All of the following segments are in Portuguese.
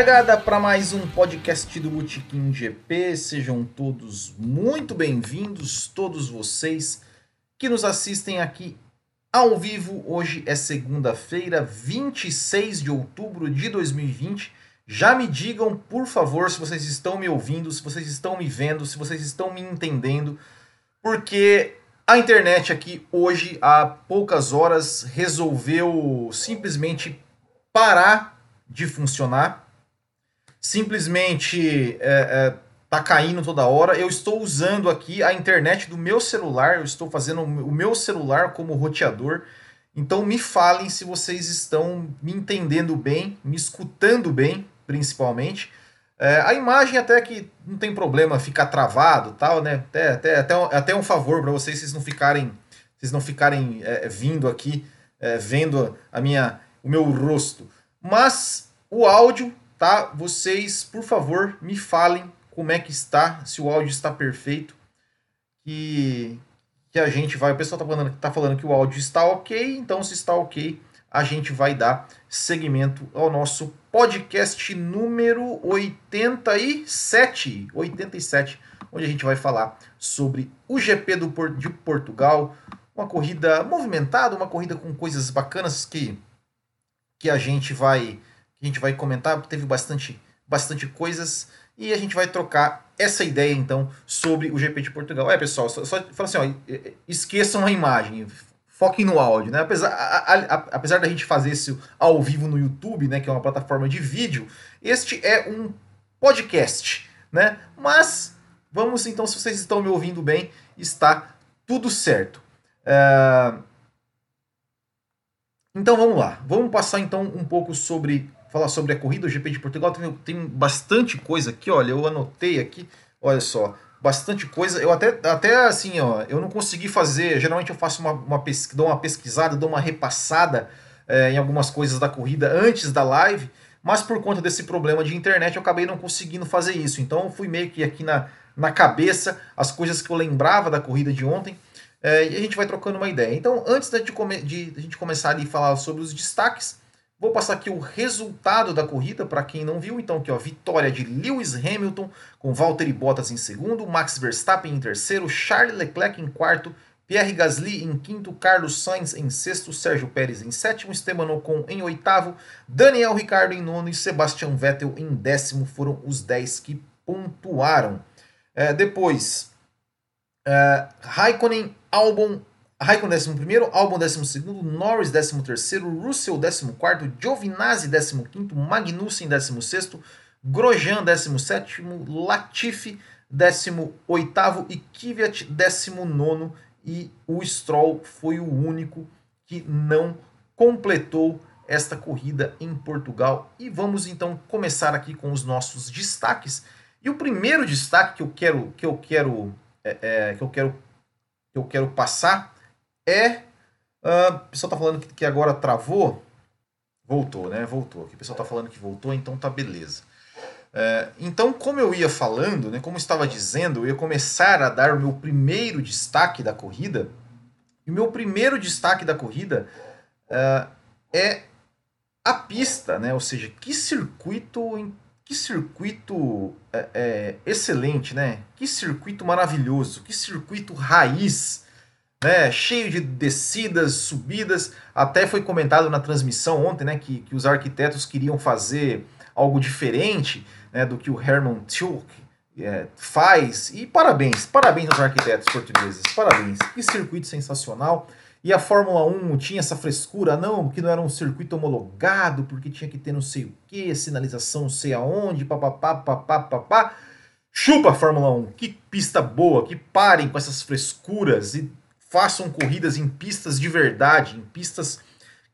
Largada para mais um podcast do Botequim GP. Sejam todos muito bem-vindos, todos vocês que nos assistem aqui ao vivo. Hoje é segunda-feira, 26 de outubro de 2020. Já me digam, por favor, se vocês estão me ouvindo, se vocês estão me vendo, se vocês estão me entendendo, porque a internet aqui hoje, há poucas horas, resolveu simplesmente parar de funcionar simplesmente é, é, tá caindo toda hora. Eu estou usando aqui a internet do meu celular, eu estou fazendo o meu celular como roteador. Então me falem se vocês estão me entendendo bem, me escutando bem, principalmente. É, a imagem até que não tem problema ficar travado, tal, né? Até, até, até, até um favor para vocês, vocês não ficarem, vocês não ficarem é, vindo aqui, é, vendo a minha, o meu rosto. Mas o áudio tá? Vocês, por favor, me falem como é que está, se o áudio está perfeito, que, que a gente vai. O pessoal tá falando, tá falando que o áudio está ok, então se está ok, a gente vai dar seguimento ao nosso podcast número 87, 87, onde a gente vai falar sobre o GP do, de Portugal, uma corrida movimentada, uma corrida com coisas bacanas que, que a gente vai a gente vai comentar, teve bastante, bastante coisas e a gente vai trocar essa ideia então sobre o GP de Portugal. É, pessoal, só, só fala assim, ó, esqueçam a imagem, foquem no áudio, né? Apesar, a, a, a, apesar da gente fazer isso ao vivo no YouTube, né, que é uma plataforma de vídeo, este é um podcast, né? Mas vamos então, se vocês estão me ouvindo bem, está tudo certo. Uh... Então vamos lá, vamos passar então um pouco sobre falar sobre a corrida, o GP de Portugal. Tem, tem bastante coisa aqui, olha, eu anotei aqui, olha só, bastante coisa. Eu até, até assim, ó, eu não consegui fazer. Geralmente eu faço uma, uma pesquisa, dou uma pesquisada, dou uma repassada é, em algumas coisas da corrida antes da live, mas por conta desse problema de internet eu acabei não conseguindo fazer isso. Então fui meio que aqui na, na cabeça as coisas que eu lembrava da corrida de ontem. É, e a gente vai trocando uma ideia. Então, antes de, de, de a gente começar a falar sobre os destaques, Vou passar aqui o resultado da corrida para quem não viu. Então, aqui, ó, vitória de Lewis Hamilton com Valtteri Bottas em segundo, Max Verstappen em terceiro, Charles Leclerc em quarto, Pierre Gasly em quinto, Carlos Sainz em sexto, Sérgio Pérez em sétimo, Esteban Ocon em oitavo, Daniel Ricciardo em nono e Sebastian Vettel em décimo. Foram os dez que pontuaram. É, depois, é, Raikkonen, Albon, Raikkonen 11, Albon 12, Norris 13, Russell 14, Giovinazzi 15, Magnussen 16, Grosjean 17, Latifi 18 e Kvyat 19 e o Stroll foi o único que não completou esta corrida em Portugal. E vamos então começar aqui com os nossos destaques. E o primeiro destaque que eu quero que eu quero é, é, que eu quero que eu quero passar é. Uh, o pessoal está falando que, agora travou. Voltou, né? Voltou. O pessoal está falando que voltou, então tá beleza. É, então, como eu ia falando, né, como estava dizendo, eu ia começar a dar o meu primeiro destaque da corrida. E o meu primeiro destaque da corrida uh, é a pista, né? Ou seja, que circuito, que circuito é, é, excelente, né? Que circuito maravilhoso, que circuito raiz né, cheio de descidas, subidas. Até foi comentado na transmissão ontem né, que, que os arquitetos queriam fazer algo diferente né, do que o Hermann Tilke é, faz. E parabéns, parabéns aos arquitetos portugueses, parabéns. Que circuito sensacional. E a Fórmula 1 tinha essa frescura, não, que não era um circuito homologado, porque tinha que ter não sei o que, sinalização não sei aonde, papapá, papapá, papá. Chupa Fórmula 1, que pista boa, que parem com essas frescuras e façam corridas em pistas de verdade, em pistas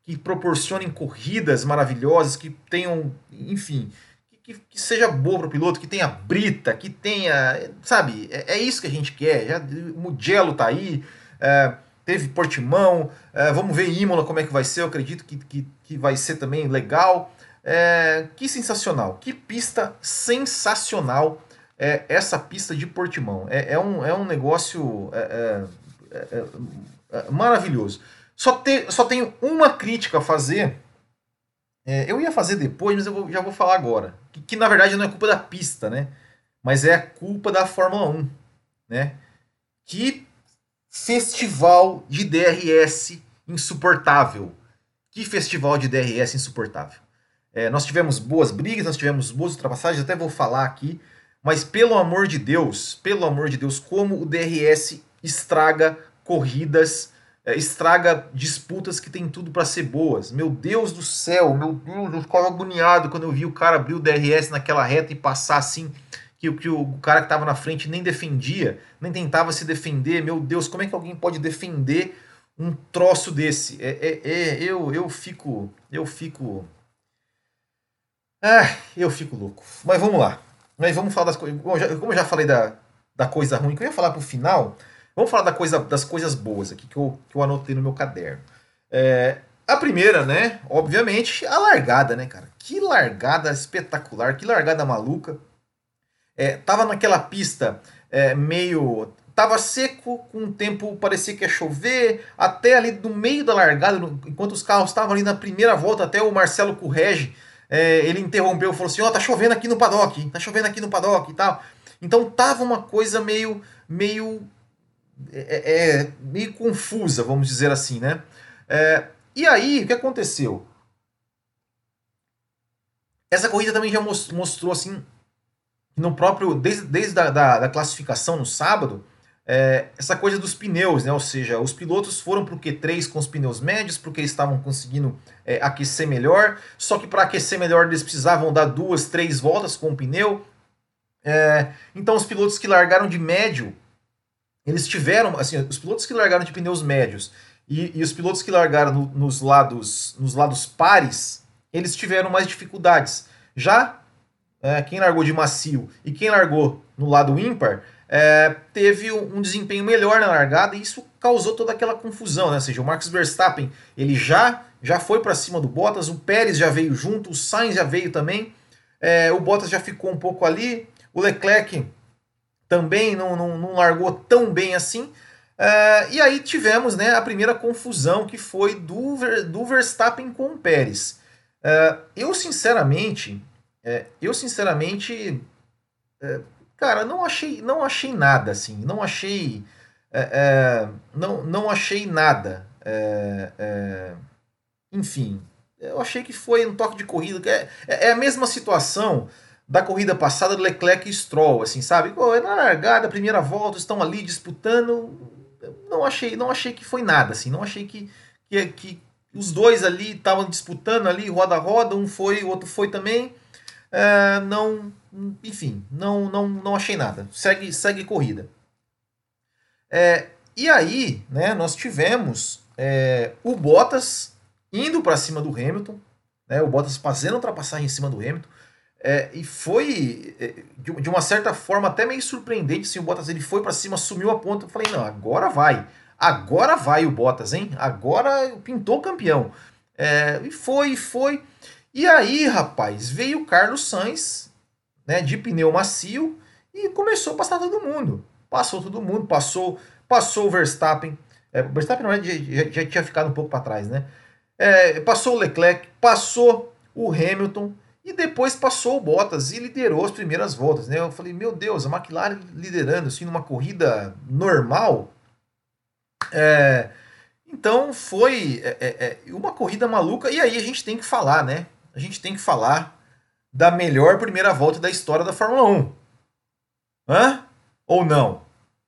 que proporcionem corridas maravilhosas, que tenham, enfim, que, que seja boa para o piloto, que tenha brita, que tenha, sabe, é, é, isso que a gente quer. Já, o Mugello tá aí, é, teve Portimão, é, vamos ver Imola como é que vai ser, eu acredito que, que, que vai ser também legal. É, que sensacional, que pista sensacional é essa pista de Portimão. É, é, um, é um negócio é, é, é, é, maravilhoso. Só, te, só tenho uma crítica a fazer É, eu ia fazer depois, mas eu vou, já vou falar agora. Que, que, na verdade não é culpa da pista, né? Mas é culpa da Fórmula 1, né? Que festival de DRS insuportável. Que festival de DRS insuportável. É, nós tivemos boas brigas, nós tivemos boas ultrapassagens, até vou falar aqui. Mas pelo amor de Deus, pelo amor de Deus, como o DRS estraga corridas é, estraga disputas que tem tudo para ser boas. Meu Deus do céu, meu Deus, eu ficava agoniado quando eu vi o cara abrir o DRS naquela reta e passar assim, que, que o cara que estava na frente nem defendia, nem tentava se defender. Meu Deus, como é que alguém pode defender um troço desse? É, é, é eu, eu fico, eu fico, ah, eu fico louco. Mas vamos lá. Mas vamos falar das coisas. Como eu já falei da, da coisa ruim, que eu ia falar pro final. Vamos falar da coisa, das coisas boas aqui que eu, que eu anotei no meu caderno. É, a primeira, né? Obviamente, a largada, né, cara? Que largada espetacular, que largada maluca. É, tava naquela pista é, meio. Tava seco, com o tempo parecia que ia chover, até ali no meio da largada, no, enquanto os carros estavam ali na primeira volta, até o Marcelo Correge, é, ele interrompeu e falou assim: Ó, oh, tá chovendo aqui no paddock, tá chovendo aqui no paddock e tal. Então tava uma coisa meio, meio é, é, é meio confusa, vamos dizer assim, né? É, e aí, o que aconteceu? Essa corrida também já mostrou assim, no próprio desde, desde a da, da classificação no sábado, é, essa coisa dos pneus, né? Ou seja, os pilotos foram para o Q3 com os pneus médios porque eles estavam conseguindo é, aquecer melhor. Só que para aquecer melhor eles precisavam dar duas, três voltas com o pneu. É, então os pilotos que largaram de médio eles tiveram, assim, os pilotos que largaram de pneus médios e, e os pilotos que largaram no, nos, lados, nos lados pares, eles tiveram mais dificuldades. Já é, quem largou de macio e quem largou no lado ímpar é, teve um desempenho melhor na largada e isso causou toda aquela confusão, né? Ou seja, o Max Verstappen ele já já foi para cima do Bottas, o Pérez já veio junto, o Sainz já veio também, é, o Bottas já ficou um pouco ali, o Leclerc também não, não, não largou tão bem assim. Uh, e aí tivemos né, a primeira confusão que foi do, do Verstappen com o Pérez. Uh, eu sinceramente, uh, eu sinceramente, cara, não achei, não achei nada assim, não achei, não, não achei nada. enfim, eu achei que foi um toque de corrida. É, é a mesma situação da corrida passada do Leclerc e Stroll, assim, sabe? Pô, é na largada, primeira volta, estão ali disputando. Não achei, não achei que foi nada, assim, não achei que, que, que os dois ali estavam disputando ali, roda a roda, um foi, o outro foi também. É, não, enfim, não, não, não achei nada. Segue, segue corrida. É, e aí, né, nós tivemos é, o Bottas indo para cima do Hamilton, né, o Bottas fazendo ultrapassagem em cima do Hamilton. É, e foi, é, de, uma certa forma, até meio surpreendente. Assim, o Bottas ele foi para cima, sumiu a ponta. Eu falei, não, agora vai. Agora vai o Bottas, hein? Agora pintou campeão. É, e foi, e foi. E aí, rapaz, veio o Carlos Sainz, né, de pneu macio, e começou a passar todo mundo. Passou todo mundo, passou, passou o Verstappen. É, o Verstappen não, já, já tinha ficado um pouco para trás, né? É, passou o Leclerc, passou o Hamilton. E depois passou o Bottas e liderou as primeiras voltas. Né? Eu falei, meu Deus, a McLaren liderando assim numa corrida normal. É, então foi é, é, é, uma corrida maluca. E aí a gente tem que falar, né? A gente tem que falar da melhor primeira volta da história da Fórmula 1. Hã? Ou não?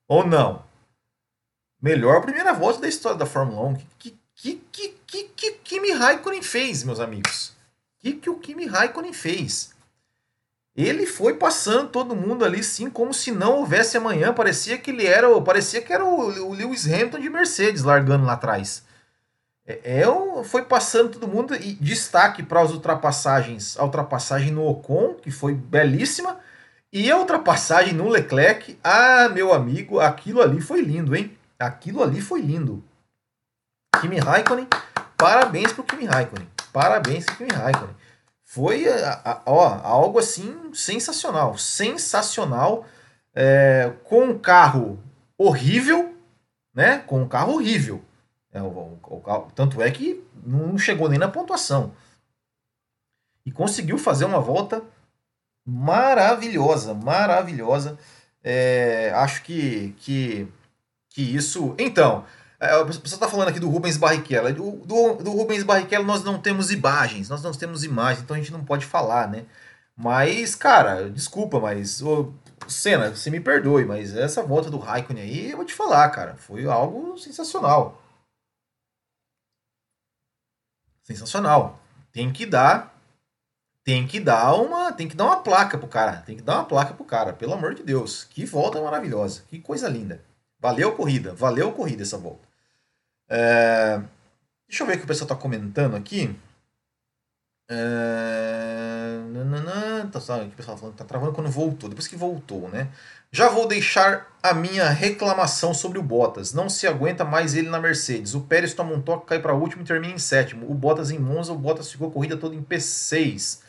Ou não? Melhor primeira volta da história da Fórmula 1. Que, que, que, que, que Kimi Raikkonen fez, meus amigos? Que, que o Kimi Raikkonen fez? Ele foi passando todo mundo ali, sim, como se não houvesse amanhã. Parecia que ele era, parecia que era o, o Lewis Hamilton de Mercedes largando lá atrás. É, é, foi passando todo mundo e destaque para as ultrapassagens, a ultrapassagem no Ocon, que foi belíssima, e a ultrapassagem no Leclerc. Ah, meu amigo, aquilo ali foi lindo, hein? Aquilo ali foi lindo. Kimi Raikkonen, parabéns pro Kimi Raikkonen. Parabéns, Kimi Raikkonen. Foi ó, algo assim sensacional. Sensacional. É, com um carro horrível, né? Com um carro horrível. É, o, o, o, tanto é que não chegou nem na pontuação. e conseguiu fazer uma volta maravilhosa, maravilhosa. É, acho que, que, que isso. Então, é, a pessoa está falando aqui do Rubens Barrichello. Do, do, Rubens Barrichello nós não temos imagens, nós não temos imagens, então a gente não pode falar, né? Mas, cara, desculpa, mas. Ô, Senna, você me perdoe, mas essa volta do Raikkonen aí, eu vou te falar, cara, foi algo sensacional. Sensacional. Tem que dar tem que dar uma, tem que dar uma placa pro cara, tem que dar uma placa pro cara, pelo amor de Deus. Que volta maravilhosa, que coisa linda. Valeu corrida, valeu corrida essa volta. É, deixa eu ver o que o pessoal tá comentando aqui. É, tá, o pessoal falando tá travando quando voltou, depois que voltou, né? Já vou deixar a minha reclamação sobre o Bottas. Não se aguenta mais ele na Mercedes. O Pérez toma um toque, cai para último e termina em sétimo. O Bottas em Monza, o Bottas ficou corrida toda em P6.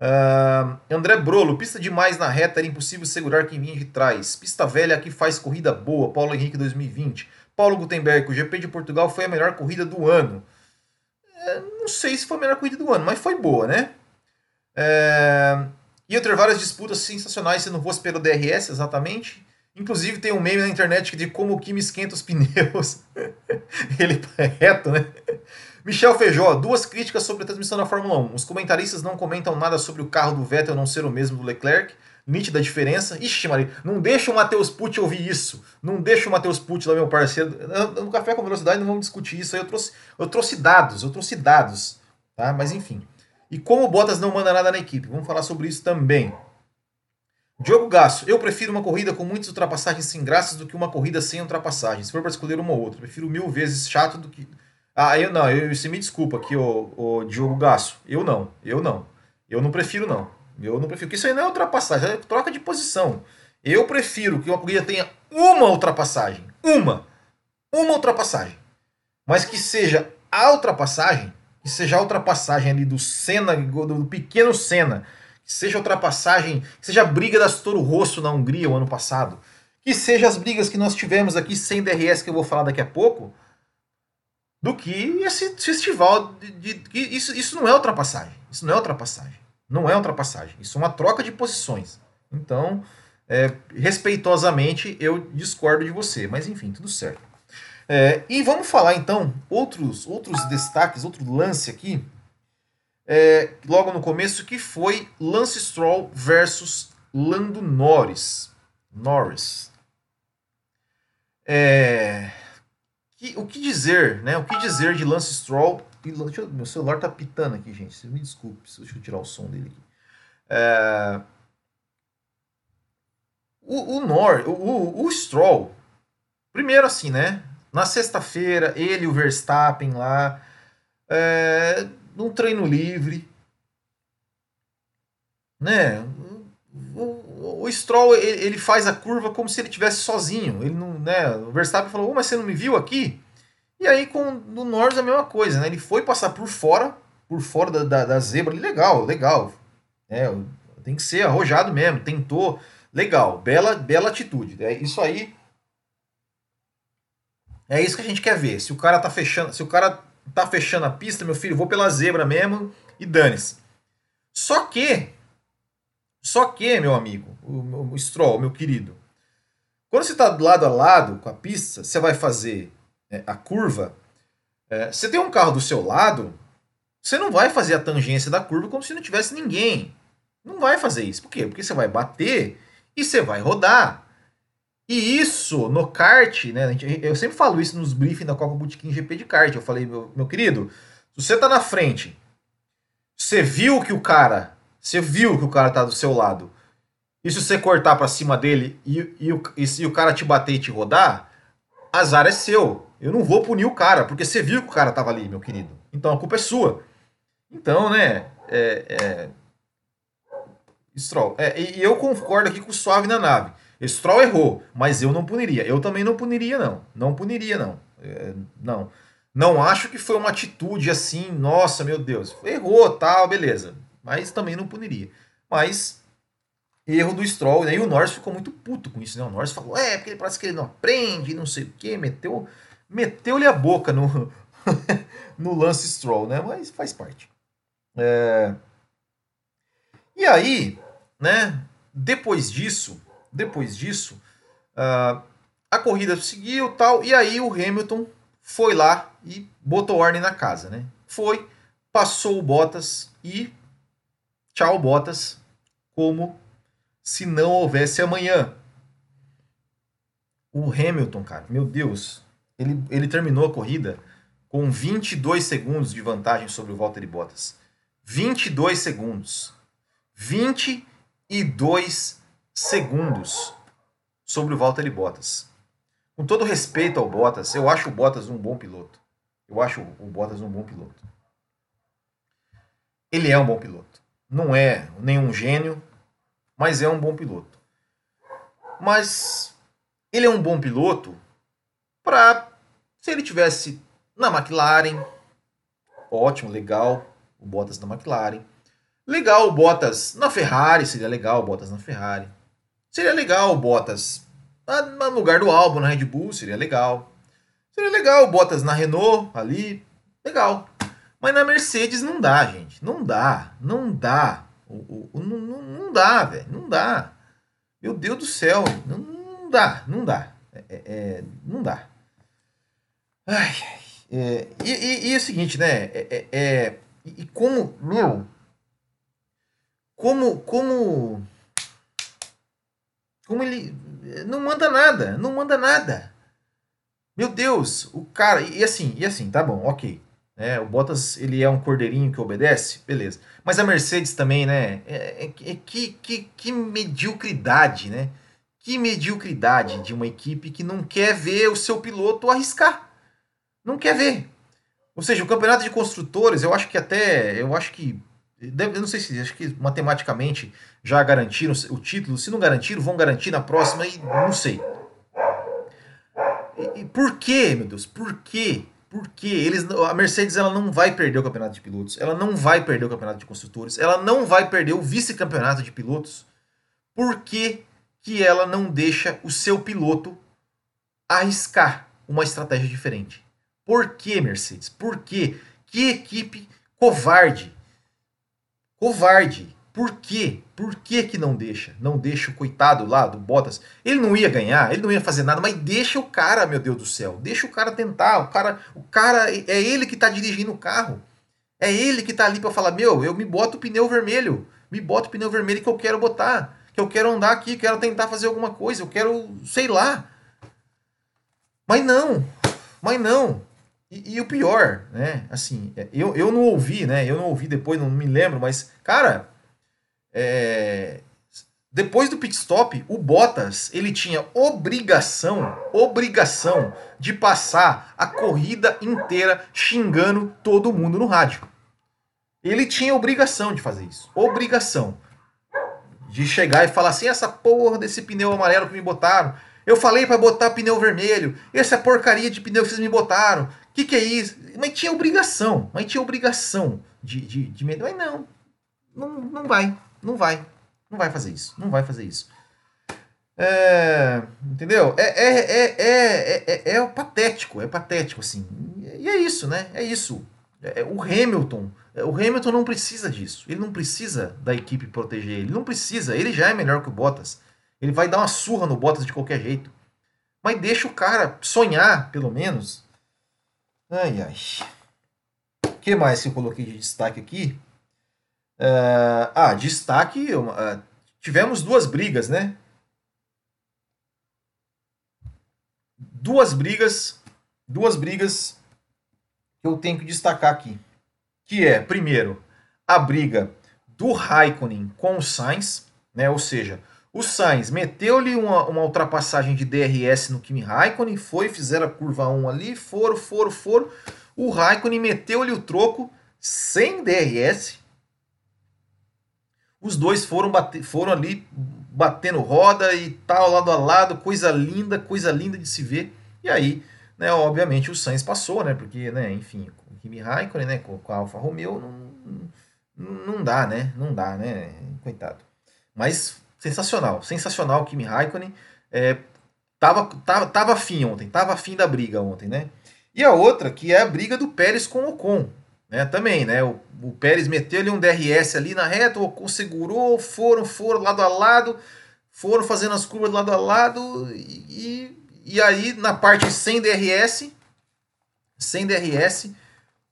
Uh, André Brolo, pista demais na reta, era impossível segurar quem vinha de trás. Pista velha aqui faz corrida boa, Paulo Henrique 2020. Paulo Gutenberg, o GP de Portugal foi a melhor corrida do ano. É, não sei se foi a melhor corrida do ano, mas foi boa, né? É, ia ter várias disputas sensacionais se não fosse pelo DRS, exatamente. Inclusive tem um meme na internet de como o Kimi esquenta os pneus. Ele é reto, né? Michel Feijó, duas críticas sobre a transmissão da Fórmula 1. Os comentaristas não comentam nada sobre o carro do Vettel não ser o mesmo do Leclerc. Nítida diferença. Ixi, Maria, não deixa o Matheus Pucci ouvir isso. Não deixa o Matheus Pucci lá, meu parceiro. No Café com Velocidade não vamos discutir isso aí. Eu trouxe, eu trouxe dados, eu trouxe dados. Tá? Mas enfim. E como o Bottas não manda nada na equipe? Vamos falar sobre isso também. Diogo Gasso, eu prefiro uma corrida com muitas ultrapassagens sem graças do que uma corrida sem ultrapassagens. Se for para escolher uma ou outra, prefiro mil vezes chato do que ah, eu não, eu, você me desculpa aqui, o, o Diogo Gasso. Eu não, eu não. Eu não prefiro, não. Eu não prefiro. Porque isso aí não é ultrapassagem, é troca de posição. Eu prefiro que uma corrida tenha uma ultrapassagem. Uma. Uma ultrapassagem. Mas que seja a ultrapassagem, que seja a ultrapassagem ali do Senna, do pequeno Senna, que seja a ultrapassagem, que seja a briga da Toro Rosso na Hungria o ano passado, que seja as brigas que nós tivemos aqui sem DRS, que eu vou falar daqui a pouco, do que esse festival de, de, de, isso, isso não é ultrapassagem. Isso não é ultrapassagem. Não é ultrapassagem. Isso é uma troca de posições. Então, é, respeitosamente, eu discordo de você. Mas enfim, tudo certo. É, e vamos falar então outros outros destaques, outro lance aqui. É, logo no começo, que foi Lance Stroll versus Lando Norris. Norris. É, que, o que dizer, né? O que dizer de Lance Stroll? Deixa eu, meu celular tá pitando aqui, gente. Me desculpe, deixa eu tirar o som dele aqui. É, o, o, Nor, o, o Stroll, primeiro assim, né? Na sexta-feira, ele e o Verstappen lá, é, num treino livre, né? O, o Stroll ele, ele, faz a curva como se ele tivesse sozinho. Ele não, né? O Verstappen falou: oh, mas você não me viu aqui? E aí com o Norris a mesma coisa, né? Ele foi passar por fora, por fora da, da, da zebra. Legal, legal. É, tem que ser arrojado mesmo. Tentou, legal, bela, bela atitude. É isso aí. É isso que a gente quer ver. Se o cara tá fechando, se o cara tá fechando a pista, meu filho, vou pela zebra mesmo e dane-se. Só que só que, meu amigo, o, o Stroll, meu querido, quando você está lado a lado com a pista, você vai fazer é, a curva. É, você tem um carro do seu lado, você não vai fazer a tangência da curva como se não tivesse ninguém. Não vai fazer isso. Por quê? Porque você vai bater e você vai rodar. E isso no kart, né? Eu sempre falo isso nos briefings da Copa Bootkin GP de kart. Eu falei, meu, meu querido, se você tá na frente, você viu que o cara você viu que o cara tá do seu lado. E se você cortar para cima dele e, e, o, e se o cara te bater e te rodar, azar é seu. Eu não vou punir o cara, porque você viu que o cara tava ali, meu querido. Então a culpa é sua. Então, né, é, é... Stroll. É, e eu concordo aqui com o Suave na nave. Stroll errou, mas eu não puniria. Eu também não puniria, não. Não puniria, não. É, não. Não acho que foi uma atitude assim, nossa, meu Deus. Errou, tal, beleza mas também não puniria. Mas erro do Stroll, né? e o Norris ficou muito puto com isso, né? O Norris falou, é, porque ele parece que ele não aprende, não sei o quê, meteu, meteu-lhe a boca no, no lance Stroll, né? Mas faz parte. É... E aí, né, depois disso, depois disso, uh, a corrida seguiu tal, e aí o Hamilton foi lá e botou ordem na casa, né? Foi, passou o Bottas e tchau Bottas, como se não houvesse amanhã. O Hamilton, cara, meu Deus, ele, ele terminou a corrida com 22 segundos de vantagem sobre o Valtteri Bottas. 22 segundos. 22 segundos sobre o Valtteri Bottas. Com todo respeito ao Bottas, eu acho o Bottas um bom piloto. Eu acho o Bottas um bom piloto. Ele é um bom piloto. Não é nenhum gênio, mas é um bom piloto. Mas ele é um bom piloto para se ele tivesse na McLaren, ótimo, legal, o Bottas na McLaren. Legal o Bottas na Ferrari, seria legal o Bottas na Ferrari. Seria legal o Bottas no lugar do Albon na Red Bull, seria legal. Seria legal o Bottas na Renault ali, legal. Mas na Mercedes não dá, gente. Não dá, não dá. O, o, o não, não, dá, velho. Não dá. Meu Deus do céu. Não, não dá, não dá. É, é, é não dá. Ai, é, e, e, e, é o seguinte, né? É, é, é e como, meu, como, como, como ele não manda nada, não manda nada. Meu Deus, o cara, e assim, e assim, tá bom, ok. É, o Bottas, ele é um cordeirinho que obedece, beleza. Mas a Mercedes também, né? É, é, é que, que, que mediocridade, né? Que mediocridade de uma equipe que não quer ver o seu piloto arriscar. Não quer ver. Ou seja, o campeonato de construtores, eu acho que até. Eu acho que. Eu não sei se. Acho que matematicamente já garantiram o título. Se não garantiram, vão garantir na próxima e não sei. E, e por quê, meu Deus? Por quê? Porque eles, a Mercedes ela não vai perder o campeonato de pilotos, ela não vai perder o campeonato de construtores, ela não vai perder o vice-campeonato de pilotos. Por que, que ela não deixa o seu piloto arriscar uma estratégia diferente? Por que, Mercedes? Por quê? Que equipe covarde. Covarde. Por quê? Por que, que não deixa? Não deixa o coitado lá do Bottas. Ele não ia ganhar, ele não ia fazer nada, mas deixa o cara, meu Deus do céu. Deixa o cara tentar. O cara, o cara é ele que está dirigindo o carro. É ele que está ali para falar: Meu, eu me boto o pneu vermelho. Me boto o pneu vermelho que eu quero botar. Que eu quero andar aqui, quero tentar fazer alguma coisa. Eu quero, sei lá. Mas não. Mas não. E, e, o pior, né? Assim, eu, eu não ouvi, né? Eu não ouvi depois, não me lembro, mas, cara, é, depois do pit stop, o Bottas ele tinha obrigação, obrigação de passar a corrida inteira xingando todo mundo no rádio. Ele tinha obrigação de fazer isso, obrigação de chegar e falar assim essa porra desse pneu amarelo que me botaram. Eu falei para botar pneu vermelho. Essa porcaria de pneu que vocês me botaram. Que que é isso? Mas tinha obrigação, mas tinha obrigação de, de, de... Mas não, não, não vai. Não vai. Não vai fazer isso. Não vai fazer isso. É, entendeu? É, é, é, é, é, patético, é patético, assim. E é isso, né? É isso. o Hamilton, o Hamilton não precisa disso. Ele não precisa da equipe proteger ele. Não precisa. Ele já é melhor que o Bottas. Ele vai dar uma surra no Bottas de qualquer jeito. Mas deixa o cara sonhar, pelo menos. Ai, ai. O que mais que eu coloquei de destaque aqui? Uh, ah, destaque, uh, tivemos duas brigas, né? Duas brigas, duas brigas que eu tenho que destacar aqui. Que é, primeiro, a briga do Raikkonen com o Sainz, né? Ou seja, o Sainz meteu-lhe uma, uma ultrapassagem de DRS no Kimi Raikkonen, foi, fizeram a curva 1 ali, foram, foram, foram. O Raikkonen meteu-lhe o troco sem DRS, os dois foram, bater, foram ali batendo roda e tal, lado a lado, coisa linda, coisa linda de se ver. E aí, né, obviamente, o Sainz passou, né? Porque, né, enfim, com o Kimi Raikkonen, né, com, a Alfa Romeo, não, não, não dá, né? Não dá, né? Coitado. Mas sensacional, sensacional o Kimi Raikkonen. É, tava, tava, tava afim ontem, tava afim da briga ontem, né? E a outra, que é a briga do Pérez com o Ocon. Né? Também, né? O, o Pérez meteu ali um DRS ali na reta, o segurou, foram, foram lado a lado, foram fazendo as curvas lado a lado e, e aí na parte sem DRS, sem DRS,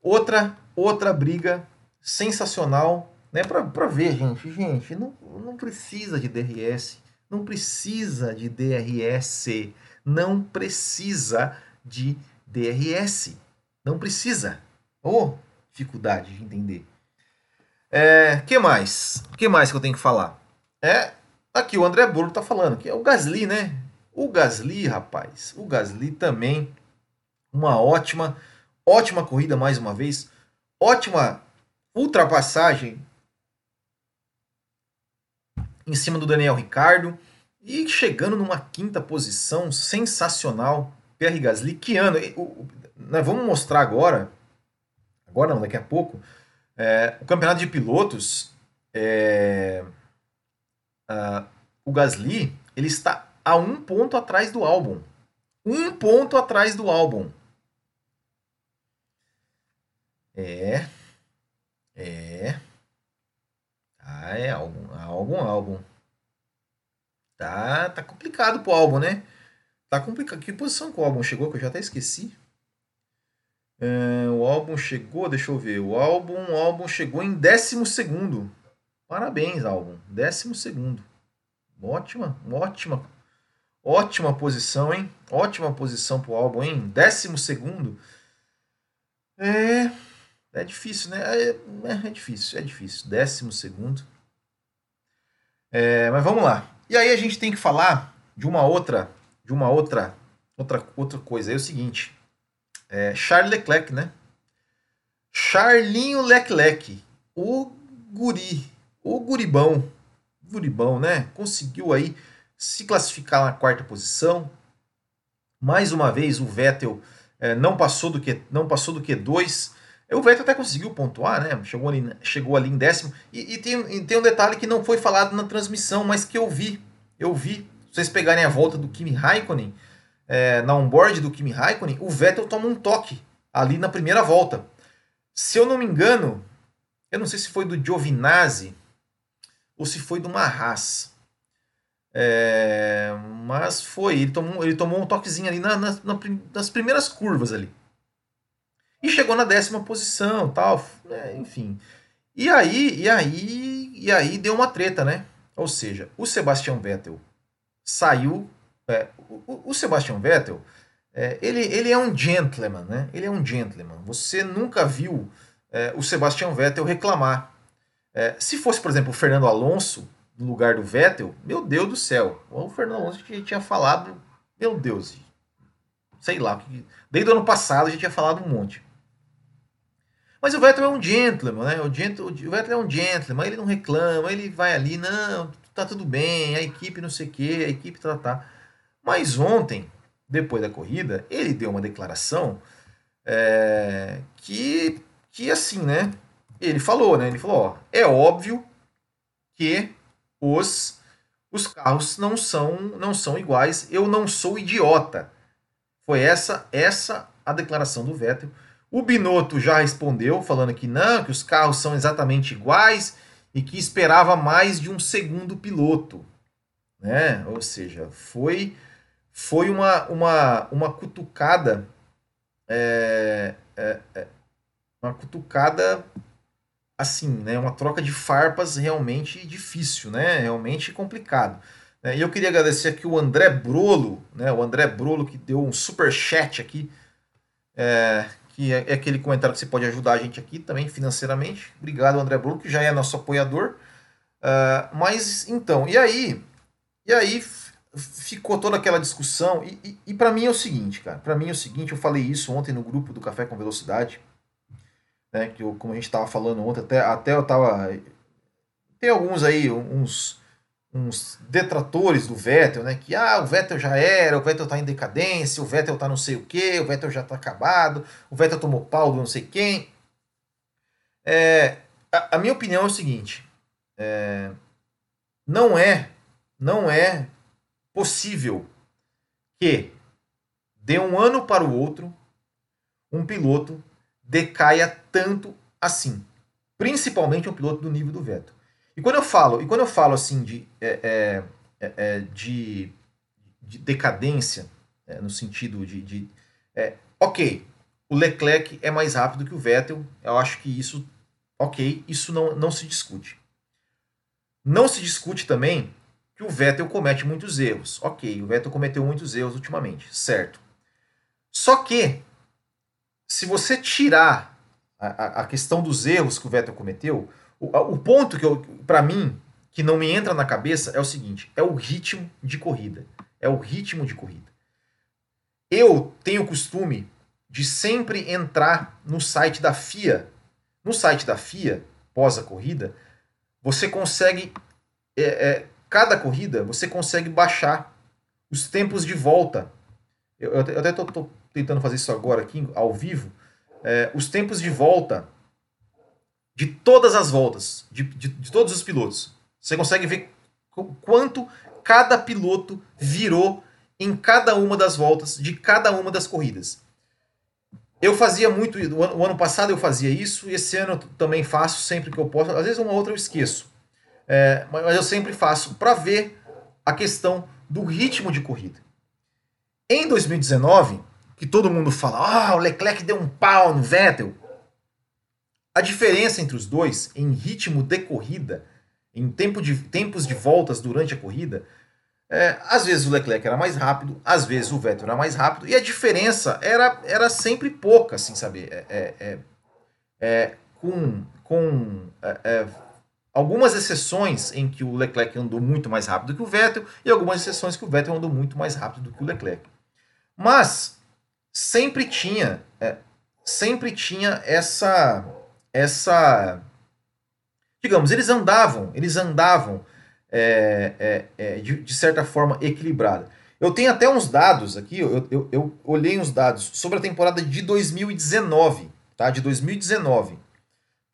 outra outra briga sensacional, né? Para ver, gente, gente, não, não precisa de DRS, não precisa de DRS, não precisa de DRS, não precisa. Oh, dificuldade de entender. É, que mais? que mais que eu tenho que falar? É, aqui o André Burro tá falando, que é o Gasly, né? O Gasly, rapaz, o Gasly também uma ótima, ótima corrida mais uma vez, ótima ultrapassagem em cima do Daniel Ricardo e chegando numa quinta posição sensacional. Pierre Gasly, que ano? Vamos mostrar agora agora não, daqui a pouco, é, o campeonato de pilotos, é, o Gasly, ele está a um ponto atrás do álbum. Um ponto atrás do álbum. É. É. Ah, é álbum. Álbum, álbum. Tá, tá complicado pro álbum, né? Tá complicado. Que posição que o álbum chegou que eu já até esqueci? É, o álbum chegou, deixa eu ver. O álbum, o álbum chegou em 12 Parabéns, álbum. 12 Ótima, ótima, ótima posição, hein? Ótima posição pro álbum, hein? 12 É. É difícil, né? É, é, difícil, é difícil. 12 É, mas vamos lá. E aí a gente tem que falar de uma outra, de uma outra, outra, outra coisa. É o seguinte. É, Charles Leclerc, né? Charlinho Leclerc, o guri, o guribão, guribão, né? Conseguiu aí se classificar na quarta posição. Mais uma vez o Vettel é, não passou do que não passou do que dois. O Vettel até conseguiu pontuar, né? Chegou ali, chegou ali em décimo. E, e, tem, e tem um detalhe que não foi falado na transmissão, mas que eu vi. Eu vi. Se vocês pegarem a volta do Kimi Raikkonen, é, na onboard do Kimi Raikkonen, o Vettel toma um toque ali na primeira volta. Se eu não me engano, eu não sei se foi do Giovinazzi ou se foi do Marras. É, mas foi, ele tomou, ele tomou um toquezinho ali na, na, na, nas primeiras curvas ali. E chegou na décima posição, tal, é, enfim. E aí, e aí, e aí deu uma treta, né? Ou seja, o Sebastian Vettel saiu é, o, o, Sebastian Vettel, é, ele, ele é um gentleman, né? Ele é um gentleman. Você nunca viu é, o Sebastian Vettel reclamar. É, se fosse, por exemplo, o Fernando Alonso no lugar do Vettel, meu Deus do céu. O Fernando Alonso gente tinha falado, meu Deus, sei lá, desde o ano passado a gente tinha falado um monte. Mas o Vettel é um gentleman, né? O, o Vettel é um gentleman, ele não reclama, ele vai ali, não, tá tudo bem, a equipe não sei o que, a equipe tá, tá. Mas ontem, depois da corrida, ele deu uma declaração é, que, que assim, né? Ele falou, né? Ele falou, ó, é óbvio que os, os carros não são, não são iguais. Eu não sou idiota. Foi essa essa a declaração do Vettel. O Binotto já respondeu, falando que não, que os carros são exatamente iguais e que esperava mais de um segundo piloto. Né? Ou seja, foi foi uma, uma, uma cutucada. É, é, é, uma cutucada assim, né? Uma troca de farpas realmente difícil, né? Realmente complicado. É, e eu queria agradecer aqui o André Brolo, né? O André Brolo que deu um super chat aqui, é, que é, é, aquele comentário que você pode ajudar a gente aqui também financeiramente. Obrigado, André Brolo, que já é nosso apoiador. Uh, mas então, e aí, e aí ficou toda aquela discussão. E, e, e para mim é o seguinte, cara. Para mim é o seguinte, eu falei isso ontem no grupo do Café com Velocidade. Né, que eu, como a gente estava falando ontem, até, até eu tava. Tem alguns aí, uns, uns detratores do Vettel, né? Que ah, o Vettel já era, o Vettel tá em decadência, o Vettel tá não sei o que, o Vettel já tá acabado, o Vettel tomou pau do não sei quem. É, a, a minha opinião é o seguinte. É, não é, não é possível que, de um ano para o outro, um piloto decaia tanto assim. Principalmente um piloto do nível do Vettel. E quando eu falo, e quando eu falo assim de, é, é, é, de, de, decadência, é, no sentido de, de é, ok, o Leclerc é mais rápido que o Vettel, eu acho que isso, ok, isso não, não se discute. Não se discute também que o Vettel comete muitos erros. Ok, o Vettel cometeu muitos erros ultimamente, certo. Só que, se você tirar a, a questão dos erros que o Vettel cometeu, o, o ponto que, para mim, que não me entra na cabeça é o seguinte: é o ritmo de corrida. É o ritmo de corrida. Eu tenho o costume de sempre entrar no site da FIA. No site da FIA, pós a corrida, você consegue é, é, cada corrida você consegue baixar os tempos de volta. Eu, eu até estou tentando fazer isso agora aqui, ao vivo. É, os tempos de volta de todas as voltas, de, de, de todos os pilotos. Você consegue ver quanto cada piloto virou em cada uma das voltas de cada uma das corridas. Eu fazia muito, o ano passado eu fazia isso, e esse ano também faço sempre que eu posso. Às vezes uma outra eu esqueço. É, mas eu sempre faço para ver a questão do ritmo de corrida. Em 2019, que todo mundo fala, ah, o Leclerc deu um pau no Vettel. A diferença entre os dois em ritmo de corrida, em tempo de, tempos de voltas durante a corrida, é, às vezes o Leclerc era mais rápido, às vezes o Vettel era mais rápido, e a diferença era, era sempre pouca, assim, sabe? É, é, é, é com com é, algumas exceções em que o Leclerc andou muito mais rápido que o Vettel e algumas exceções que o Vettel andou muito mais rápido do que o Leclerc. Mas sempre tinha, é, sempre tinha essa, essa, digamos, eles andavam, eles andavam é, é, é de, de, certa forma equilibrada. Eu tenho até uns dados aqui, eu, eu, eu olhei uns dados sobre a temporada de 2019, tá? De 2019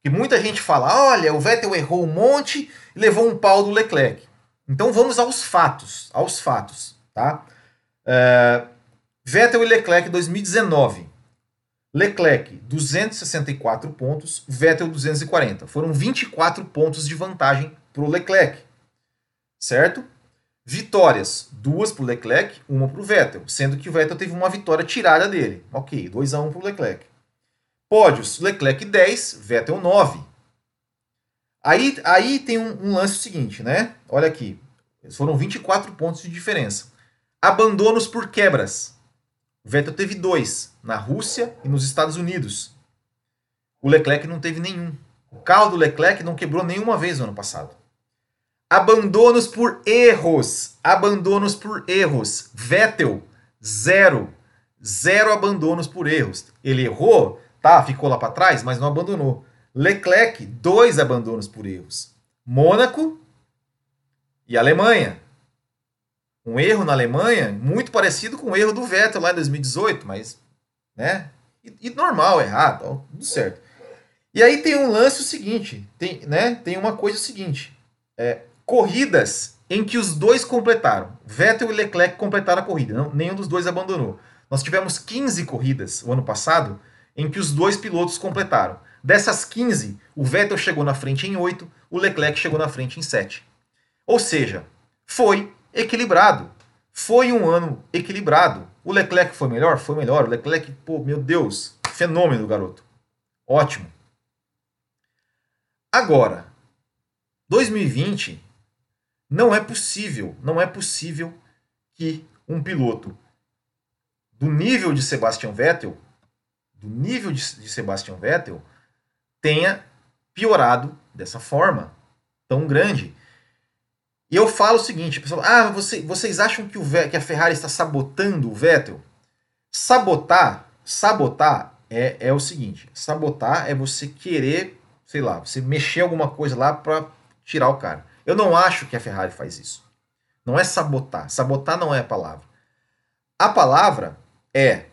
que muita gente fala, olha, o Vettel errou um monte e levou um pau do Leclerc. Então vamos aos fatos, aos fatos, tá? É, Vettel e Leclerc 2019. Leclerc 264 pontos, Vettel 240. Foram 24 pontos de vantagem para o Leclerc, certo? Vitórias, duas para o Leclerc, uma para o Vettel, sendo que o Vettel teve uma vitória tirada dele. Ok, 2 a 1 para o Leclerc. Pódios, Leclerc 10, Vettel 9. Aí, aí tem um, um lance seguinte, né? Olha aqui. Foram 24 pontos de diferença. Abandonos por quebras. O Vettel teve dois, na Rússia e nos Estados Unidos. O Leclerc não teve nenhum. O carro do Leclerc não quebrou nenhuma vez no ano passado. Abandonos por erros. Abandonos por erros. Vettel, zero. Zero abandonos por erros. Ele errou? Tá, ficou lá para trás, mas não abandonou. Leclerc, dois abandonos por erros. Mônaco e Alemanha. Um erro na Alemanha muito parecido com o erro do Vettel lá em 2018, mas, né? E, e normal errar, tá, tudo certo. E aí tem um lance o seguinte, tem, né? Tem uma coisa o seguinte, é, corridas em que os dois completaram. Vettel e Leclerc completaram a corrida, não, nenhum dos dois abandonou. Nós tivemos 15 corridas o ano passado em que os dois pilotos completaram. Dessas 15, o Vettel chegou na frente em 8, o Leclerc chegou na frente em 7. Ou seja, foi equilibrado. Foi um ano equilibrado. O Leclerc foi melhor? Foi melhor. O Leclerc, pô, meu Deus, fenômeno, garoto. Ótimo. Agora, 2020 não é possível, não é possível que um piloto do nível de Sebastian Vettel do nível de, de Sebastian Vettel tenha piorado dessa forma tão grande. E eu falo o seguinte, pessoal, ah, você, vocês acham que, o, que a Ferrari está sabotando o Vettel? Sabotar, sabotar é, é o seguinte, sabotar é você querer, sei lá, você mexer alguma coisa lá para tirar o cara. Eu não acho que a Ferrari faz isso. Não é sabotar. Sabotar não é a palavra. A palavra é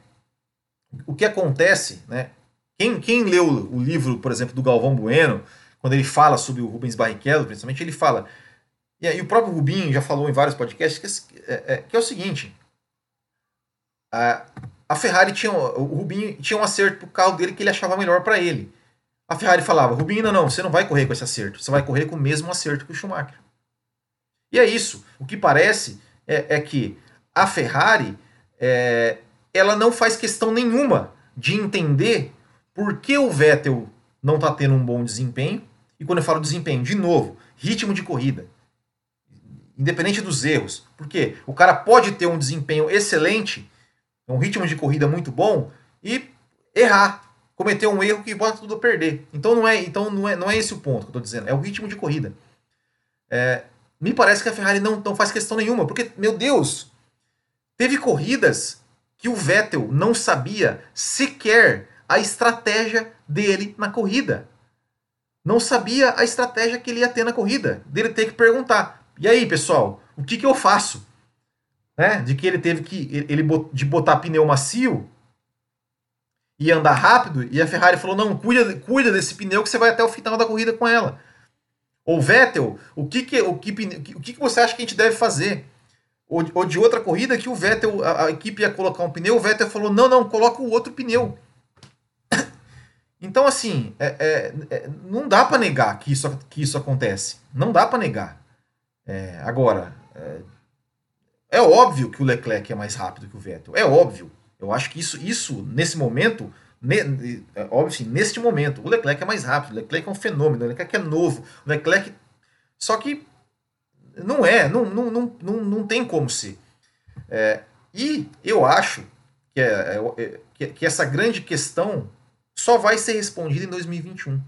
o que acontece, né? Quem, quem leu o livro, por exemplo, do Galvão Bueno, quando ele fala sobre o Rubens Barrichello, principalmente, ele fala. E, e o próprio Rubinho já falou em vários podcasts que é, é, que é o seguinte: a, a Ferrari tinha. O Rubinho tinha um acerto pro carro dele que ele achava melhor para ele. a Ferrari falava: Rubinho, não, não, você não vai correr com esse acerto, você vai correr com o mesmo acerto que o Schumacher. E é isso. O que parece é, é que a Ferrari é, ela não faz questão nenhuma de entender por que o Vettel não está tendo um bom desempenho. E quando eu falo desempenho, de novo, ritmo de corrida. Independente dos erros. Porque o cara pode ter um desempenho excelente, um ritmo de corrida muito bom, e errar. Cometer um erro que bota tudo a perder. Então não é, então não é, não é esse o ponto que eu estou dizendo. É o ritmo de corrida. É, me parece que a Ferrari não, não faz questão nenhuma. Porque, meu Deus, teve corridas que o Vettel não sabia sequer a estratégia dele na corrida. Não sabia a estratégia que ele ia ter na corrida. Dele ter que perguntar: e aí, pessoal, o que, que eu faço? Né? De que ele teve que ele de botar pneu macio e andar rápido, e a Ferrari falou: não, cuida, cuida desse pneu que você vai até o final da corrida com ela. Ou Vettel, o que, que, o que, o que, que você acha que a gente deve fazer? Ou, ou de outra corrida que o Vettel, a, a, equipe ia colocar um pneu, o Vettel falou: não, não, coloca o outro pneu. então, assim, é, é, é, não dá para negar que isso, que isso acontece. Não dá para negar. É, agora, é, é, óbvio que o Leclerc é mais rápido que o Vettel. É óbvio. Eu acho que isso, isso nesse momento, ne, é, óbvio assim, neste momento, o Leclerc é mais rápido. O Leclerc é um fenômeno. O Leclerc é novo. O Leclerc. Só que não é, não, não, não, não, não tem como ser. É, e eu acho que, é, é, que, que essa grande questão só vai ser respondida em 2021,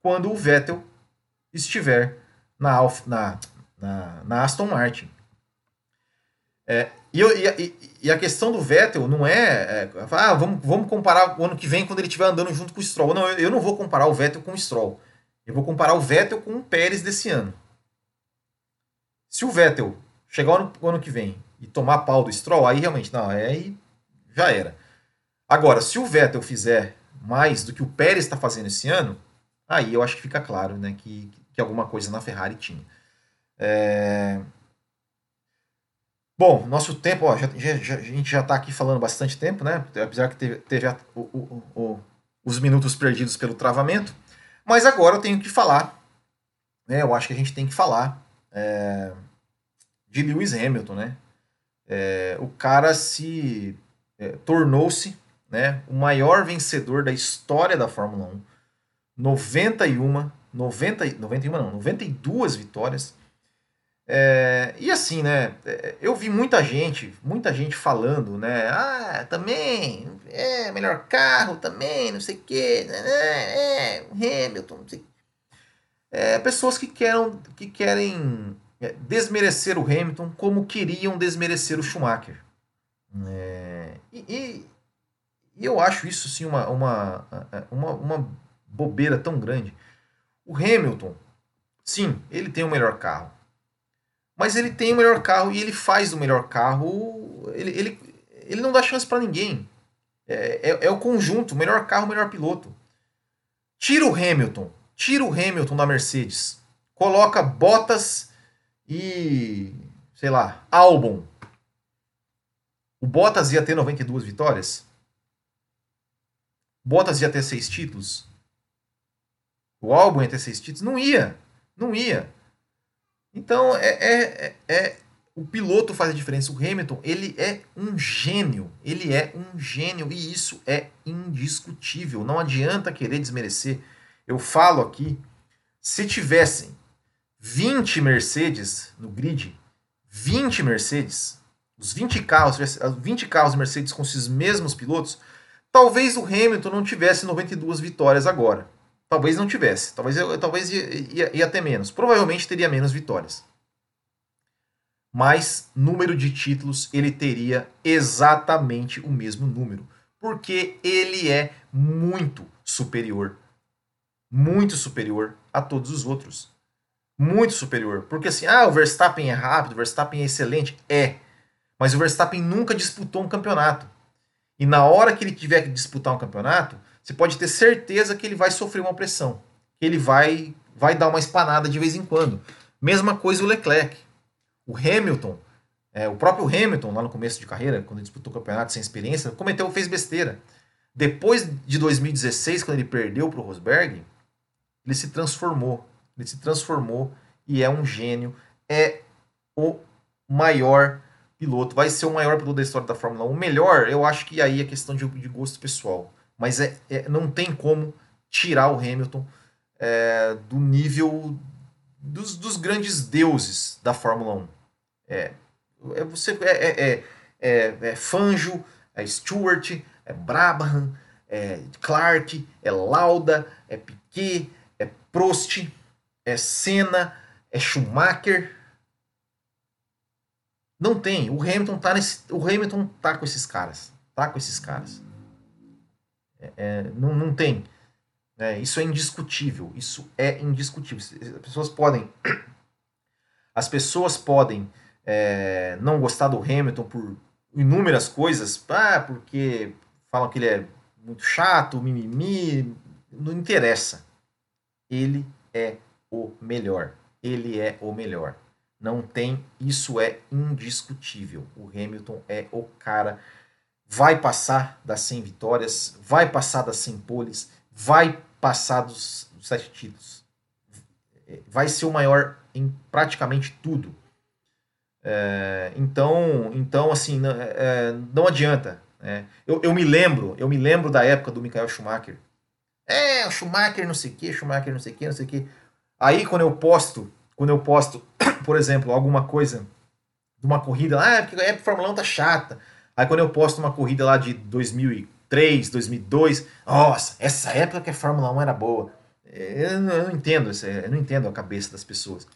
quando o Vettel estiver na, Alfa, na, na, na Aston Martin. É, e, eu, e, e, a questão do Vettel não é, é, ah, vamos, vamos comparar o ano que vem quando ele estiver andando junto com o Stroll. Não, eu, eu não vou comparar o Vettel com o Stroll. Eu vou comparar o Vettel com o Pérez desse ano. Se o Vettel chegar no ano que vem e tomar pau do Stroll, aí realmente, não, aí já era. Agora, se o Vettel fizer mais do que o Pérez está fazendo esse ano, aí eu acho que fica claro né, que, que alguma coisa na Ferrari tinha. É... Bom, nosso tempo, ó, já, já, a gente já está aqui falando bastante tempo, né? Apesar que teve, teve a, o, o, o, os minutos perdidos pelo travamento. Mas agora eu tenho que falar, né? Eu acho que a gente tem que falar é, de Lewis Hamilton, né? É, o cara se é, tornou-se né, o maior vencedor da história da Fórmula 1. 91, 90, 91 não, 92 vitórias. É, e assim, né? É, eu vi muita gente, muita gente falando, né? Ah, também, é, melhor carro também, não sei o quê, né? É, é, Hamilton, não sei é, pessoas que, querem, que querem desmerecer o Hamilton como queriam desmerecer o Schumacher. É, e, e, e, eu acho isso sim uma, uma, uma, uma bobeira tão grande. O Hamilton, sim, ele tem o melhor carro. Mas ele tem o melhor carro e ele faz o melhor carro. Ele, ele, ele não dá chance para ninguém. É, é, é, o conjunto, melhor carro, melhor piloto. Tira o Hamilton tira o Hamilton da Mercedes, coloca Bottas e, sei lá, Albon. O Bottas ia ter 92 vitórias? Bottas ia ter seis títulos? O Albon ia ter seis títulos? Não ia. Não ia. Então, é, é, é, é, o piloto faz a diferença. O Hamilton, ele é um gênio. Ele é um gênio e isso é indiscutível. Não adianta querer desmerecer eu falo aqui, se tivessem 20 Mercedes no grid, 20 Mercedes, os 20 carros, 20 carros Mercedes com esses mesmos pilotos, talvez o Hamilton não tivesse 92 vitórias agora. Talvez não tivesse, talvez, talvez ia, ia, ia ter menos. Provavelmente teria menos vitórias. Mas número de títulos ele teria exatamente o mesmo número, porque ele é muito superior muito superior a todos os outros. Muito superior. Porque assim, ah, o Verstappen é rápido, o Verstappen é excelente. É. Mas o Verstappen nunca disputou um campeonato. E na hora que ele tiver que disputar um campeonato, você pode ter certeza que ele vai sofrer uma pressão. Que ele vai, vai dar uma espanada de vez em quando. Mesma coisa o Leclerc. O Hamilton, é, o próprio Hamilton, lá no começo de carreira, quando disputou o campeonato sem experiência, cometeu, fez besteira. Depois de 2016, quando ele perdeu para o Rosberg, Ele se transformou. Ele se transformou e é um gênio. É o maior piloto. Vai ser o maior piloto da história da Fórmula 1. O melhor, eu acho que aí é questão de, de gosto pessoal. Mas é, é, não tem como tirar o Hamilton é, do nível dos, dos, grandes deuses da Fórmula 1. É, é, você, é, é, é, é, é Fanjo, é Stewart, é Brabham, é Clark, é Lauda, é Piquet, é Prost, é Senna, é Schumacher. Não tem. O Hamilton tá nesse, o Hamilton tá com esses caras, tá com esses caras. É, é, não, não tem. É, isso é indiscutível. Isso é indiscutível. As pessoas podem, as pessoas podem é, não gostar do Hamilton por inúmeras coisas, ah, porque falam que ele é muito chato, mimimi, não interessa. Ele é o melhor. Ele é o melhor. Não tem, isso é indiscutível. O Hamilton é o cara. Vai passar das 100 vitórias, vai passar das 100 poles, vai passar dos, dos sete títulos. Vai ser o maior em praticamente tudo. É, então, então assim, não, é, não adianta. Né? Eu, eu me lembro, eu me lembro da época do Michael Schumacher. É, o Schumacher não sei o que, Schumacher não sei o que, não sei o que. Aí quando eu posto, quando eu posto, por exemplo, alguma coisa de uma corrida, ah, porque a Fórmula 1 tá chata. Aí quando eu posto uma corrida lá de 2003, 2002, nossa, essa época que a Fórmula 1 era boa. Eu, eu não entendo, eu não entendo a cabeça das pessoas.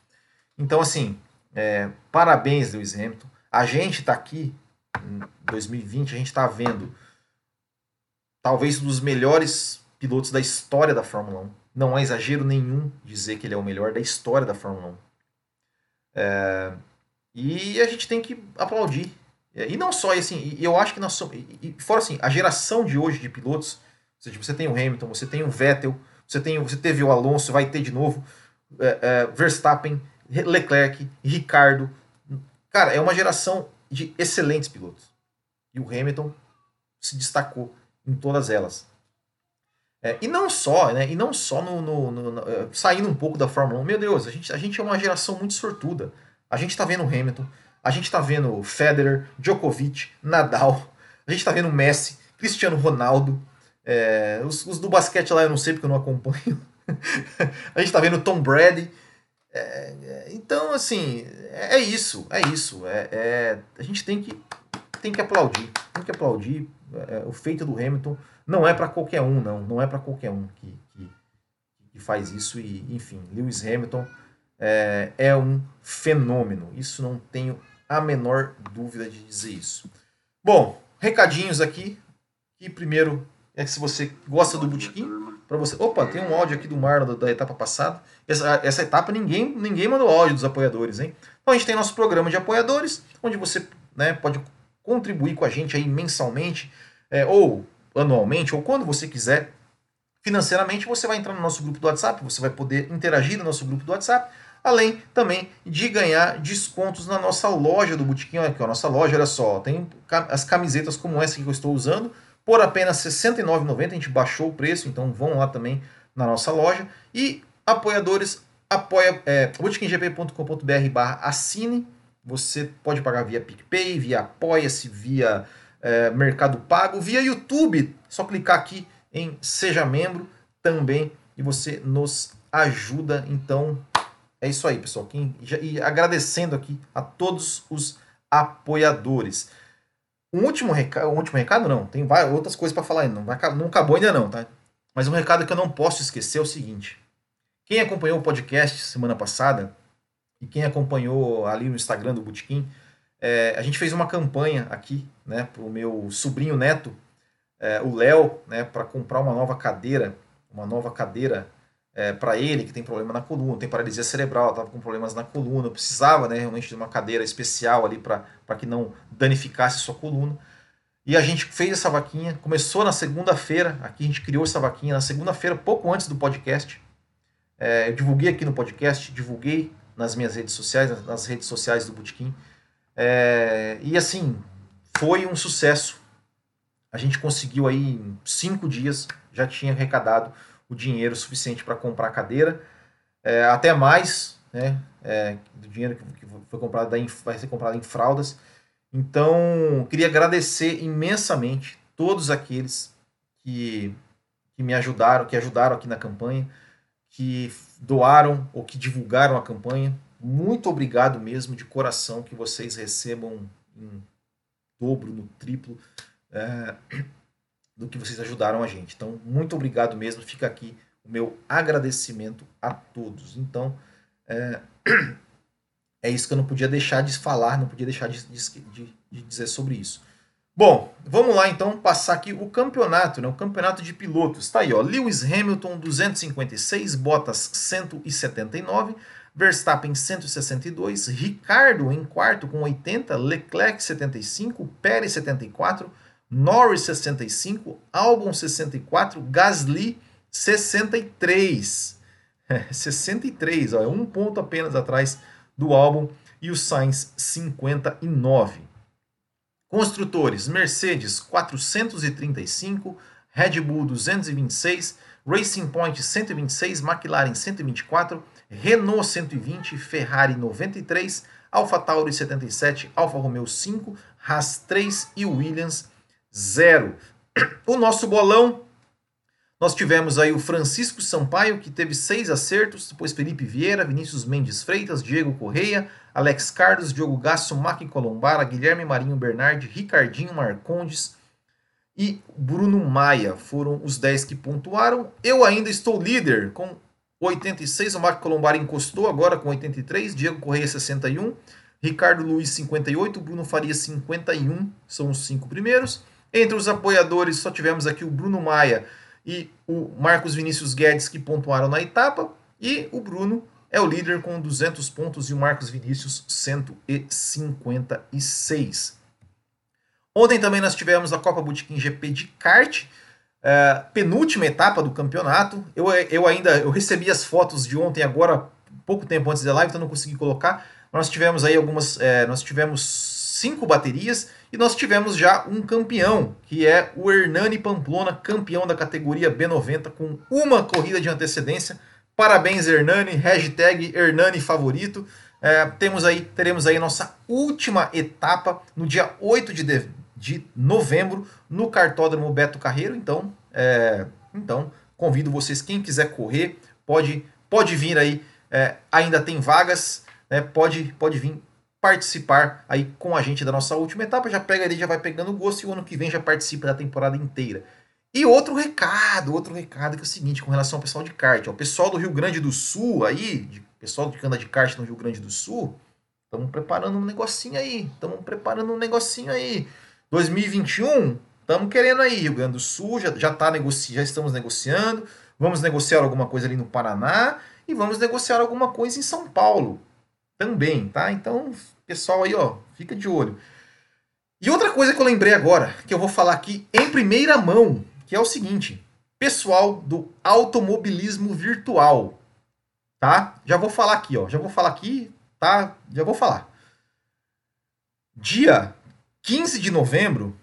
Então assim, é, parabéns, Lewis Hamilton. A gente está aqui em 2020, a gente está vendo talvez um dos melhores pilotos da história da Fórmula 1. Não é exagero nenhum dizer que ele é o melhor da história da Fórmula 1. É, e a gente tem que aplaudir. É, e não só, e assim, eu acho que nós somos. E, fora assim, a geração de hoje de pilotos, ou seja, você tem o Hamilton, você tem o Vettel, você, tem, você teve o Alonso, vai ter de novo, é, é, Verstappen, Leclerc, Ricardo. Cara, é uma geração de excelentes pilotos. E o Hamilton se destacou em todas elas. É, e não só, né? E não só no, no, no, no, é, saindo um pouco da Fórmula 1. Meu Deus, a gente, a gente é uma geração muito sortuda. A gente tá vendo Hamilton, a gente tá vendo Federer, Djokovic, Nadal, a gente tá vendo Messi, Cristiano Ronaldo. É, os, os, do basquete lá eu não sei porque eu não acompanho. a gente tá vendo Tom Brady. É, é, então, assim, é, é isso, é isso. É, é, a gente tem que, tem que aplaudir, tem que aplaudir o feito do Hamilton. Não é para qualquer um, não. Não é para qualquer um que, que, que, faz isso. E, enfim, Lewis Hamilton é, é um fenômeno. Isso não tenho a menor dúvida de dizer isso. Bom, recadinhos aqui. E primeiro é que se você gosta do Botequim, para você. Opa, tem um áudio aqui do Marlon da, etapa passada. Essa, essa etapa ninguém, ninguém mandou áudio dos apoiadores, hein? Então a gente tem nosso programa de apoiadores, onde você né, pode contribuir com a gente aí mensalmente, é, ou anualmente, ou quando você quiser. Financeiramente, você vai entrar no nosso grupo do WhatsApp, você vai poder interagir no nosso grupo do WhatsApp, além também de ganhar descontos na nossa loja do Botequim. Aqui, a nossa loja, olha só, tem as camisetas como essa que eu estou usando, por apenas R$ 69,90. A gente baixou o preço, então vão lá também na nossa loja. E apoiadores, apoia é, barra assine. Você pode pagar via PicPay, via Apoia-se, via é, Mercado Pago, via YouTube. Só clicar aqui em Seja Membro também e você nos ajuda. Então é isso aí, pessoal. E agradecendo aqui a todos os apoiadores. Um último recado, um último recado não, tem várias outras coisas para falar ainda, não, não acabou ainda não, tá? Mas um recado que eu não posso esquecer é o seguinte: quem acompanhou o podcast semana passada e quem acompanhou ali no Instagram do Botequim, é, a gente fez uma campanha aqui, né, para o meu sobrinho neto, é, o Léo, né, para comprar uma nova cadeira, uma nova cadeira é, para ele que tem problema na coluna, tem paralisia cerebral, estava com problemas na coluna, precisava né, realmente de uma cadeira especial ali para que não danificasse sua coluna. E a gente fez essa vaquinha, começou na segunda-feira, aqui a gente criou essa vaquinha na segunda-feira, pouco antes do podcast. É, eu divulguei aqui no podcast, divulguei nas minhas redes sociais, nas redes sociais do Botequim. É, e assim, foi um sucesso. A gente conseguiu aí em cinco dias, já tinha arrecadado o dinheiro suficiente para comprar a cadeira, é, até mais, né? É, do dinheiro que, foi comprado vai ser comprado em fraldas. Então, queria agradecer imensamente todos aqueles que, que me ajudaram, que ajudaram aqui na campanha, que doaram ou que divulgaram a campanha. Muito obrigado mesmo, de coração, que vocês recebam em dobro, no triplo é, do que vocês ajudaram a gente. Então, muito obrigado mesmo. Fica aqui o meu agradecimento a todos. Então, é, é isso que eu não podia deixar de falar, não podia deixar de, de, de dizer sobre isso. Bom, vamos lá então passar aqui o campeonato, né? o campeonato de pilotos. Está aí, ó, Lewis Hamilton 256, Bottas 179, Verstappen 162, Ricardo em quarto com 80, Leclerc 75, Pérez 74, Norris 65, Albon 64, Gasly 63. É, 63, ó, é um ponto apenas atrás do Albon e o Sainz 59. Construtores: Mercedes 435, Red Bull 226, Racing Point 126, McLaren 124, Renault 120, Ferrari 93, AlphaTauri 77, Alfa Romeo 5, Haas 3 e Williams 0. O nosso bolão, nós tivemos aí o Francisco Sampaio, que teve seis acertos, depois Felipe Vieira, Vinícius Mendes Freitas, Diego Correia, Alex Carlos, Diogo Gasso, Maki Colombara, Guilherme Marinho Bernardi, Ricardinho Marcondes e Bruno Maia. Foram os 10 que pontuaram. Eu ainda estou líder com 86, o Marco Colombari encostou agora com 83, Diego Correia 61, Ricardo Luiz 58, Bruno Faria 51, são os cinco primeiros. Entre os apoiadores só tivemos aqui o Bruno Maia e o Marcos Vinícius Guedes que pontuaram na etapa e o Bruno é o líder com 200 pontos e o Marcos Vinícius 156. Ontem também nós tivemos a Copa Botequim GP de kart, é, penúltima etapa do campeonato. Eu, eu ainda eu recebi as fotos de ontem agora, pouco tempo antes da live, então não consegui colocar. Nós tivemos aí algumas. É, nós tivemos cinco baterias e nós tivemos já um campeão, que é o Hernani Pamplona, campeão da categoria B90, com uma corrida de antecedência. Parabéns, Hernani. Hashtag Hernani favorito. É, temos aí, teremos aí nossa última etapa no dia 8 de, de novembro no cartódromo Beto Carreiro. Então, é, então convido vocês, quem quiser correr, pode, pode vir aí. É, ainda tem vagas, né, pode, pode vir participar aí com a gente da nossa última etapa. Já pega ali, já vai pegando gosto e o ano que vem já participa da temporada inteira. E outro recado, outro recado que é o seguinte, com relação ao pessoal de kart. O pessoal do Rio Grande do Sul aí, de, pessoal que anda de kart no Rio Grande do Sul, estamos preparando um negocinho aí. Estamos preparando um negocinho aí. 2021, estamos querendo aí, Rio Grande do Sul, já, já, tá negoci já estamos negociando, vamos negociar alguma coisa ali no Paraná e vamos negociar alguma coisa em São Paulo também, tá? Então, pessoal aí, ó, fica de olho. E outra coisa que eu lembrei agora, que eu vou falar aqui em primeira mão, que é o seguinte, pessoal do automobilismo virtual, tá? Já vou falar aqui, ó, já vou falar aqui, tá? Já vou falar. Dia 15 de novembro,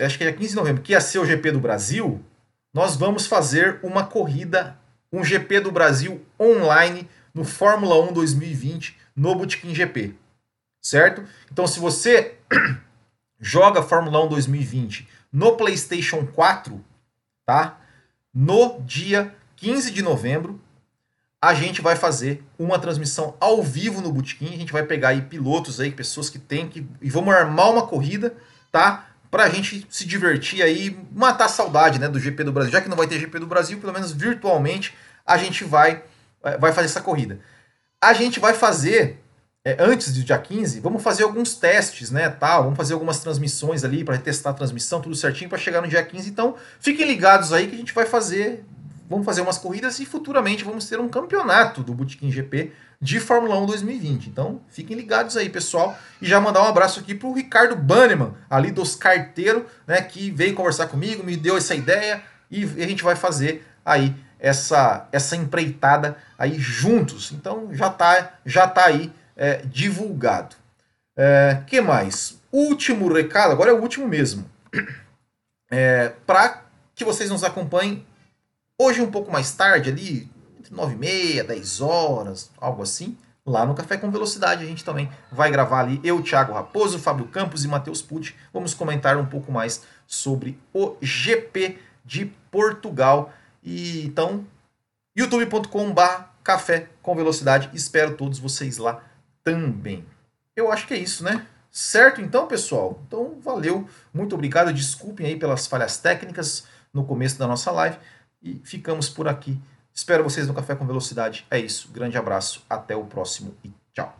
acho que é 15 de novembro, que ia ser o GP do Brasil, nós vamos fazer uma corrida, um GP do Brasil online no Fórmula 1 2020 no Bootkin GP. Certo? Então, se você joga Fórmula 1 2020 no PlayStation 4, tá? No dia 15 de novembro, a gente vai fazer uma transmissão ao vivo no Botequim. A gente vai pegar aí pilotos aí, pessoas que tem que. E vamos armar uma corrida, tá? Pra gente se divertir aí, matar a saudade né, do GP do Brasil. Já que não vai ter GP do Brasil, pelo menos virtualmente, a gente vai, eh, vai fazer essa corrida. A gente vai fazer, é, antes do dia 15, vamos fazer alguns testes, né? Tal, vamos fazer algumas transmissões ali para testar a transmissão, tudo certinho, para chegar no dia 15. Então, fiquem ligados aí que a gente vai fazer vamos fazer umas corridas e futuramente vamos ter um campeonato do Bootkin GP de Fórmula 1 2020. Então, fiquem ligados aí, pessoal. E já mandar um abraço aqui para o Ricardo Banneman, ali dos carteiros, né, que veio conversar comigo, me deu essa ideia e a gente vai fazer aí essa essa empreitada aí juntos. Então, já tá já tá aí é, divulgado. É, que mais? Último recado, agora é o último mesmo. É, para que vocês nos acompanhem Hoje um pouco mais tarde ali, entre 9 e meia, 10 horas, algo assim, lá no Café com Velocidade a gente também vai gravar ali, eu, Thiago Raposo, Fábio Campos e Matheus Pucci, vamos comentar um pouco mais sobre o GP de Portugal. E então, youtube.com.br Café com Velocidade, espero todos vocês lá também. Eu acho que é isso, né? Certo então, pessoal? Então, valeu, muito obrigado, desculpem aí pelas falhas técnicas no começo da nossa live e ficamos por aqui. Espero vocês no Café com Velocidade. É isso. Grande abraço. Até o próximo e tchau.